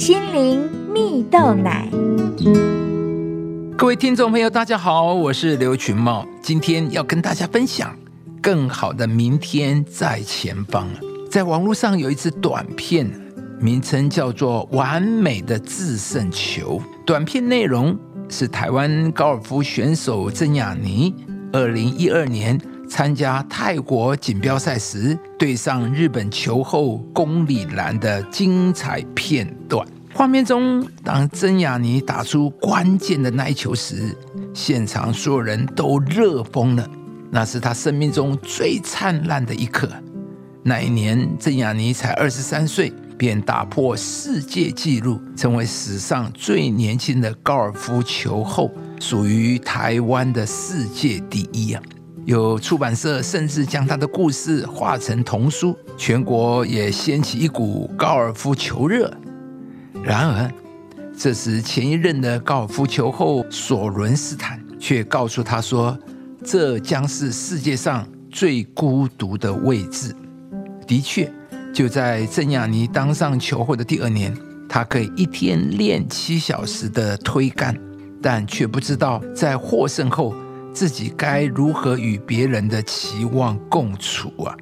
心灵蜜豆奶。各位听众朋友，大家好，我是刘群茂，今天要跟大家分享更好的明天在前方。在网络上有一支短片，名称叫做《完美的制胜球》。短片内容是台湾高尔夫选手郑雅妮，二零一二年。参加泰国锦标赛时对上日本球后宫里兰的精彩片段。画面中，当曾雅妮打出关键的那一球时，现场所有人都热疯了。那是她生命中最灿烂的一刻。那一年，曾雅妮才二十三岁，便打破世界纪录，成为史上最年轻的高尔夫球后，属于台湾的世界第一啊！有出版社甚至将他的故事画成童书，全国也掀起一股高尔夫球热。然而，这时前一任的高尔夫球后索伦斯坦却告诉他说：“这将是世界上最孤独的位置。”的确，就在郑雅妮当上球后的第二年，他可以一天练七小时的推杆，但却不知道在获胜后。自己该如何与别人的期望共处啊？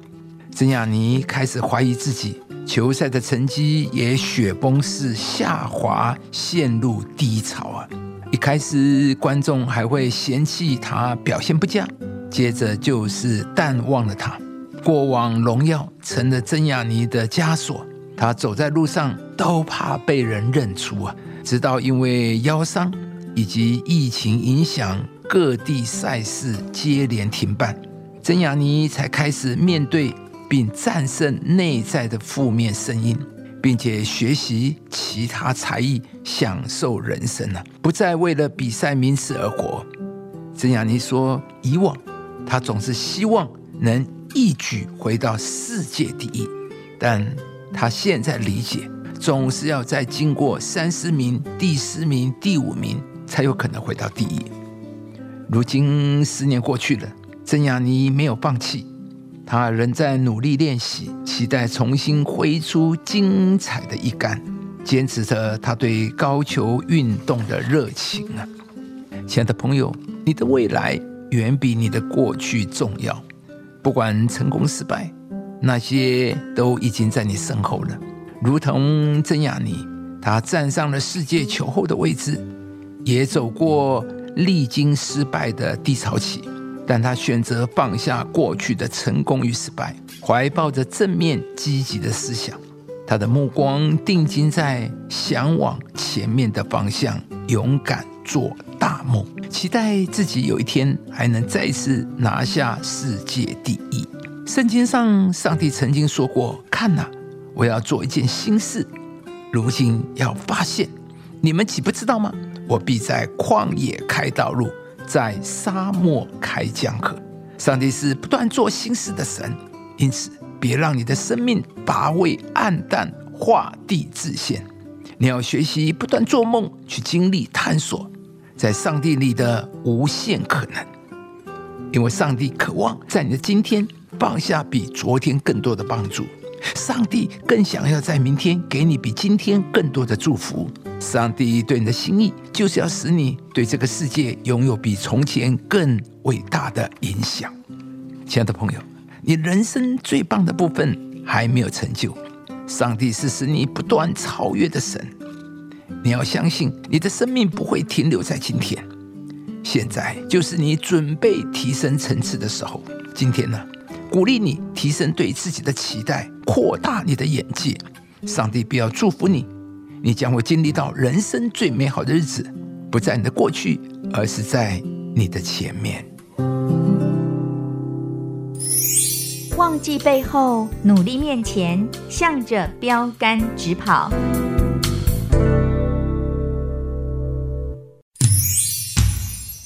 曾雅妮开始怀疑自己，球赛的成绩也雪崩式下滑，陷入低潮啊！一开始观众还会嫌弃她表现不佳，接着就是淡忘了她。过往荣耀成了曾雅妮的枷锁，她走在路上都怕被人认出啊！直到因为腰伤以及疫情影响。各地赛事接连停办，曾雅妮才开始面对并战胜内在的负面声音，并且学习其他才艺，享受人生了，不再为了比赛名次而活。曾雅妮说：“以往她总是希望能一举回到世界第一，但她现在理解，总是要再经过三十名、第十名、第五名，才有可能回到第一。”如今十年过去了，曾雅妮没有放弃，她仍在努力练习，期待重新挥出精彩的一杆，坚持着她对高球运动的热情啊！亲爱的朋友，你的未来远比你的过去重要。不管成功失败，那些都已经在你身后了。如同曾雅妮，她站上了世界球后的位置，也走过。历经失败的低潮期，但他选择放下过去的成功与失败，怀抱着正面积极的思想。他的目光定睛在向往前面的方向，勇敢做大梦，期待自己有一天还能再次拿下世界第一。圣经上，上帝曾经说过：“看呐，我要做一件新事。”如今要发现，你们岂不知道吗？我必在旷野开道路，在沙漠开江河。上帝是不断做新事的神，因此别让你的生命乏味暗淡，画地自限。你要学习不断做梦，去经历探索，在上帝里的无限可能。因为上帝渴望在你的今天放下比昨天更多的帮助。上帝更想要在明天给你比今天更多的祝福。上帝对你的心意，就是要使你对这个世界拥有比从前更伟大的影响。亲爱的朋友，你人生最棒的部分还没有成就，上帝是使你不断超越的神。你要相信，你的生命不会停留在今天。现在就是你准备提升层次的时候。今天呢？鼓励你提升对自己的期待，扩大你的眼界。上帝必要祝福你，你将会经历到人生最美好的日子，不在你的过去，而是在你的前面。忘记背后，努力面前，向着标杆直跑。